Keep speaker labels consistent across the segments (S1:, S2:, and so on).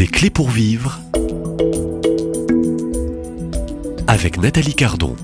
S1: Des clés pour vivre avec Nathalie Cardon.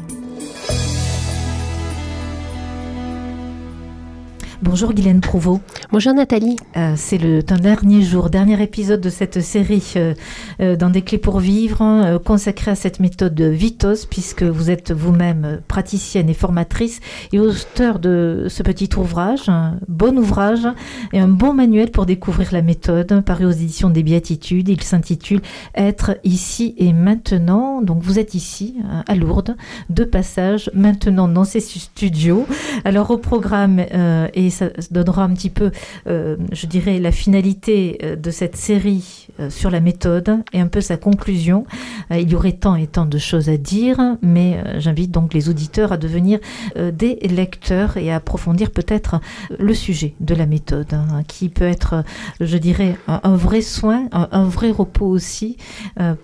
S2: Bonjour Guylaine Prouveau.
S3: Bonjour Nathalie.
S2: Euh, c'est le dernier jour, dernier épisode de cette série euh, euh, dans des clés pour vivre, hein, consacrée à cette méthode Vitos, puisque vous êtes vous-même praticienne et formatrice et auteur de ce petit ouvrage, un bon ouvrage et un bon manuel pour découvrir la méthode, paru aux éditions des Béatitudes. Il s'intitule Être ici et maintenant. Donc vous êtes ici à Lourdes, de passage maintenant dans ces studios. Alors au programme et ça donnera un petit peu, euh, je dirais, la finalité euh, de cette série euh, sur la méthode et un peu sa conclusion. il y aurait tant et tant de choses à dire, mais j'invite donc les auditeurs à devenir des lecteurs et à approfondir peut-être le sujet de la méthode, hein, qui peut être, je dirais, un, vrai soin, un, vrai repos aussi,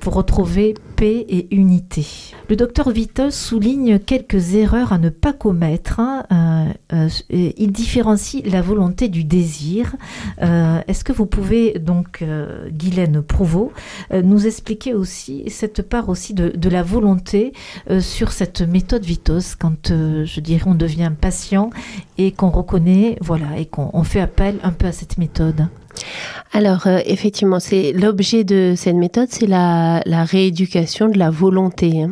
S2: pour retrouver paix et unité. Le docteur Vitos souligne quelques erreurs à ne pas commettre. Hein, il différencie la volonté du désir. Euh, est-ce que vous pouvez donc, euh, Guylaine Prouveau, euh, nous expliquer aussi cette part aussi de, la volonté sur cette méthode Vitos quand, je dirais, on devient patient et qu'on reconnaît, voilà, et qu'on fait appel un peu à cette méthode?
S3: Alors effectivement, c'est l'objet de cette méthode, c'est la, la, rééducation de la volonté. Hein.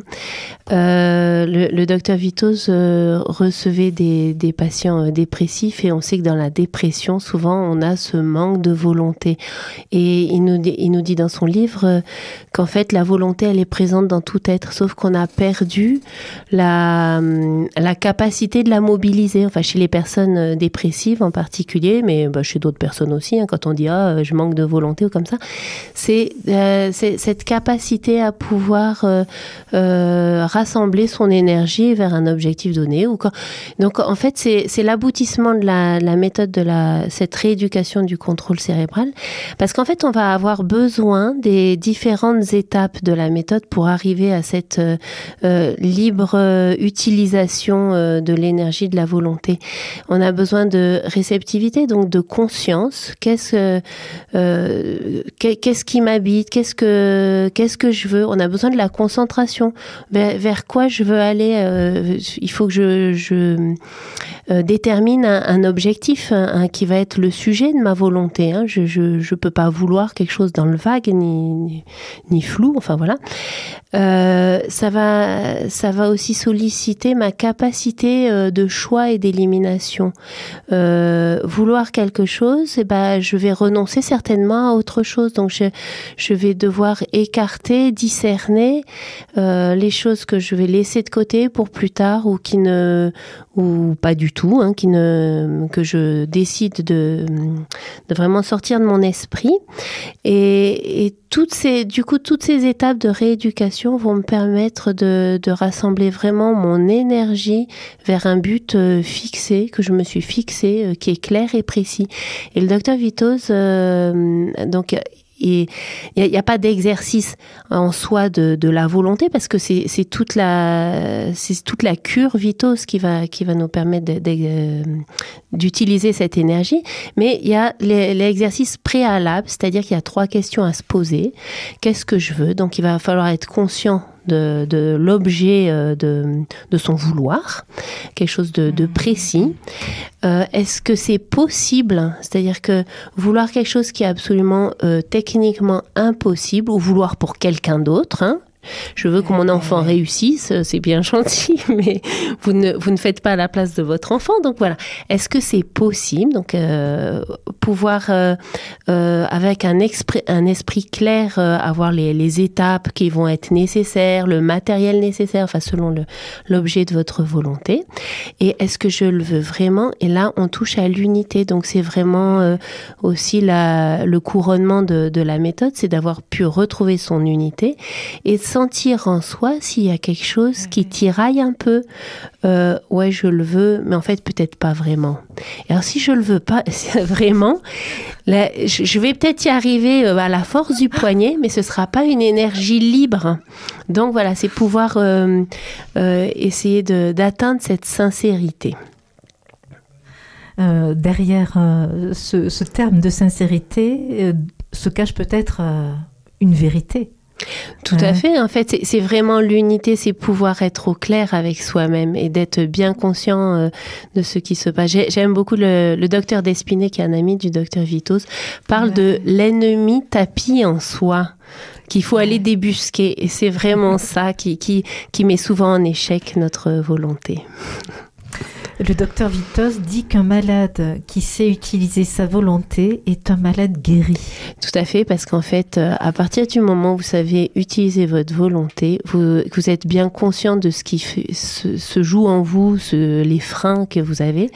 S3: Euh, le, docteur Vitos euh, recevait des, des, patients euh, dépressifs et on sait que dans la dépression, souvent, on a ce manque de volonté. Et il nous, il nous dit dans son livre qu'en fait, la volonté, elle est présente dans tout être, sauf qu'on a perdu la, la capacité de la mobiliser. Enfin, chez les personnes dépressives en particulier, mais bah, chez d'autres personnes aussi, hein, quand on dit ah, manque de volonté ou comme ça, c'est cette capacité à pouvoir rassembler son énergie vers un objectif donné. Ou Donc en fait, c'est l'aboutissement de la, la, méthode de la, cette rééducation du contrôle cérébral, parce qu'en fait, on va avoir besoin des différentes étapes de la méthode pour arriver à cette euh, euh, libre euh, utilisation de l'énergie de la volonté. On a besoin de réceptivité, donc de conscience. Qu'est-ce qu'est-ce qui m'habite? Qu'est-ce que qu'est-ce que je veux? On a besoin de la concentration vers, vers quoi je veux aller. Euh, il faut que je, je euh, détermine un, objectif qui va être le sujet de ma volonté. Hein. Je ne peux pas vouloir quelque chose dans le vague ni, ni, flou. Enfin voilà. Euh, ça va ça va aussi solliciter ma capacité de choix et d'élimination. vouloir quelque chose, eh ben je vais renoncer certainement à autre chose. Donc je, je vais devoir écarter, discerner les choses que je vais laisser de côté pour plus tard ou qui ne ou pas du tout, hein, qui ne que je décide de, de vraiment sortir de mon esprit. Et, et toutes ces du coup toutes ces étapes de rééducation vont me permettre de, de rassembler vraiment mon énergie vers un but euh, fixé que je me suis fixé euh, qui est clair et précis. Et le docteur Vitos euh, donc et il n'y a, pas d'exercice en soi de, la volonté parce que c'est toute la c'est toute la cure vitose qui va qui va nous permettre euh, d'utiliser cette énergie. Mais il y a l'exercice préalable, c'est-à-dire qu'il y a trois questions à se poser. Qu'est-ce que je veux? Donc il va falloir être conscient de, l'objet euh, de, son vouloir, quelque chose de, de précis. Euh, est-ce que c'est possible? C'est-à-dire que vouloir quelque chose qui est absolument euh, techniquement impossible ou vouloir pour quelqu'un d'autre, hein, je veux que mon enfant réussisse, c'est bien gentil, mais vous ne, vous ne faites pas à la place de votre enfant. Donc voilà, est-ce que c'est possible Donc euh, pouvoir, euh, euh, avec un, un esprit clair, avoir les, les, étapes qui vont être nécessaires, le matériel nécessaire, enfin selon l'objet de votre volonté? Et est-ce que je le veux vraiment? Et là, on touche à l'unité. Donc c'est vraiment aussi la, le couronnement de, de la méthode, c'est d'avoir pu retrouver son unité et sentir en soi s'il y a quelque chose qui tiraille un peu. Euh, ouais, je le veux, mais en fait, peut-être pas vraiment. Et alors, si je le veux pas vraiment, je vais peut-être y arriver euh, à la force du poignet, mais ce sera pas une énergie libre. Donc voilà, c'est pouvoir euh, essayer d'atteindre cette sincérité.
S2: derrière ce, ce, terme de sincérité se cache peut-être une vérité.
S3: Tout à fait. En fait, c'est vraiment l'unité, c'est pouvoir être au clair avec soi-même et d'être bien conscient euh, de ce qui se passe. J'aime beaucoup le, docteur Despinet, qui est un ami du docteur Vitos, parle de l'ennemi tapis en soi qu'il faut aller débusquer. Et c'est vraiment ça qui, qui, qui met souvent en échec notre volonté.
S2: Le docteur Vitos dit qu'un malade qui sait utiliser sa volonté est un malade guéri.
S3: Tout à fait, parce qu'en fait, euh, à partir du moment où vous savez utiliser votre volonté, vous, vous êtes bien conscient de ce qui se, joue en vous, les freins que vous avez,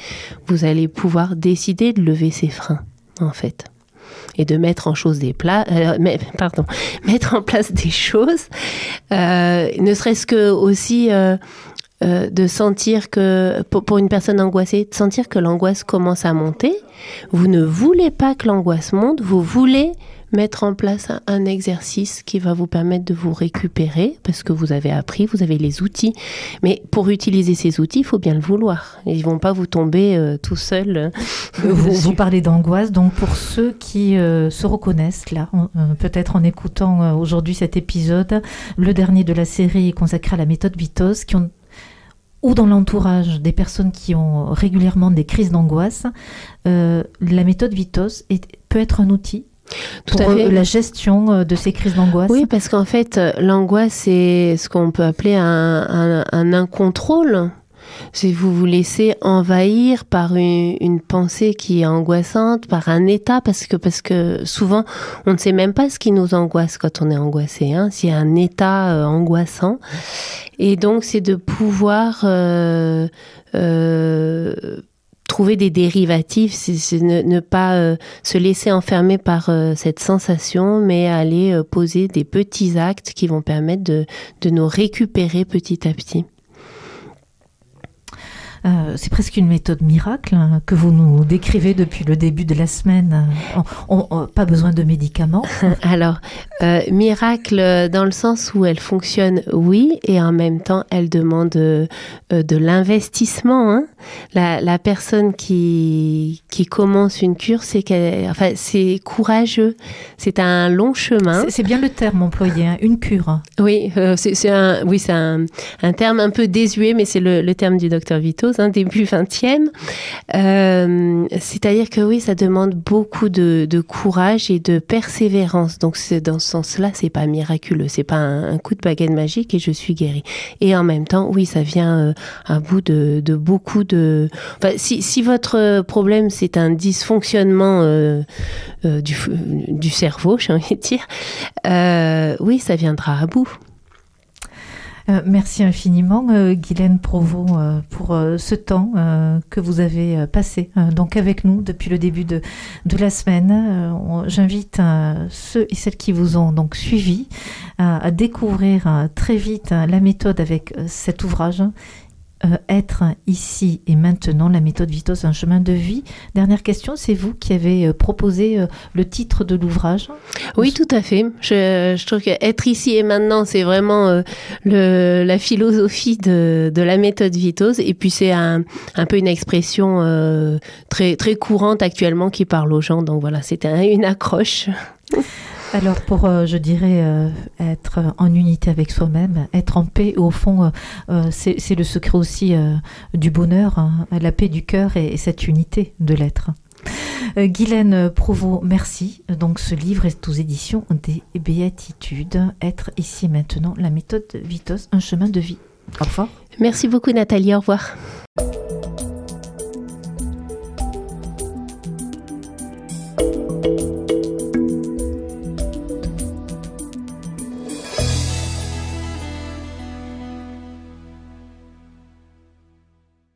S3: vous allez pouvoir décider de lever ces freins, en fait et de mettre en des plats, euh, pardon, mettre en place des choses, euh, ne serait-ce que aussi de sentir que, pour, une personne angoissée, de sentir que l'angoisse commence à monter. Vous ne voulez pas que l'angoisse monte, vous voulez mettre en place un, exercice qui va vous permettre de vous récupérer parce que vous avez appris, vous avez les outils. Mais pour utiliser ces outils, il faut bien le vouloir. Ils vont pas vous tomber euh, tout seul. Euh,
S2: vous, parlez d'angoisse, donc pour ceux qui se reconnaissent là, peut-être en écoutant aujourd'hui cet épisode, le dernier de la série consacré à la méthode Vitos, qui ont ou dans l'entourage des personnes qui ont régulièrement des crises d'angoisse, euh, la méthode Vitos peut être un outil pour euh, la gestion euh, de ces crises d'angoisse.
S3: Oui, parce qu'en fait, l'angoisse, c'est ce qu'on peut appeler un, un incontrôle si vous vous laissez envahir par une, pensée qui est angoissante, par un état, parce que, parce que souvent, on ne sait même pas ce qui nous angoisse quand on est angoissé, hein, s'il y a un état euh, angoissant. Et donc, c'est de pouvoir euh, euh, trouver des dérivatifs, c'est ne, pas se laisser enfermer par cette sensation, mais aller poser des petits actes qui vont permettre de nous récupérer petit à petit.
S2: Euh, c'est presque une méthode miracle hein, que vous nous décrivez depuis le début de la semaine. On, pas besoin de médicaments.
S3: Alors, euh, miracle dans le sens où elle fonctionne, oui, et en même temps, elle demande euh, de l'investissement. Hein. La, personne qui, qui commence une cure, c'est qu'elle, enfin, c'est courageux. C'est un long chemin.
S2: C'est bien le terme employé, hein, une cure.
S3: Oui, c'est un, oui, c'est un, terme un peu désuet, mais c'est le, le terme du docteur Vito un début 20e. Euh, c'est-à-dire que oui, ça demande beaucoup de, courage et de persévérance. Donc dans ce sens-là, c'est pas miraculeux, c'est pas un, coup de baguette magique et je suis guérie. Et en même temps, oui, ça vient euh, à bout de, beaucoup de. si, votre problème c'est un dysfonctionnement euh, du, du cerveau, j'ai envie de dire, oui, ça viendra à bout.
S2: Euh, merci infiniment, euh, Guylaine Provost, euh, pour ce temps que vous avez passé donc avec nous depuis le début de, de la semaine. J'invite ceux et celles qui vous ont donc suivi à découvrir très vite la méthode avec cet ouvrage euh, être ici et maintenant, la méthode Vitos, un chemin de vie. Dernière question, c'est vous qui avez euh, proposé euh, le titre de l'ouvrage
S3: Oui, tout à fait. Je, trouve que être ici et maintenant, c'est vraiment le, la philosophie de, de, la méthode Vitos. Et puis c'est un, un, peu une expression très, très courante actuellement qui parle aux gens. Donc voilà, c'était une accroche.
S2: Alors pour, euh, je dirais, euh, être en unité avec soi-même, être en paix, au fond, euh, c'est le secret aussi du bonheur, hein, la paix du cœur et, cette unité de l'être. Guylaine Provost, merci. Donc ce livre est aux éditions des Béatitudes. Être ici maintenant, la méthode Vitos, un chemin de vie. Au revoir.
S3: Merci beaucoup Nathalie, au revoir.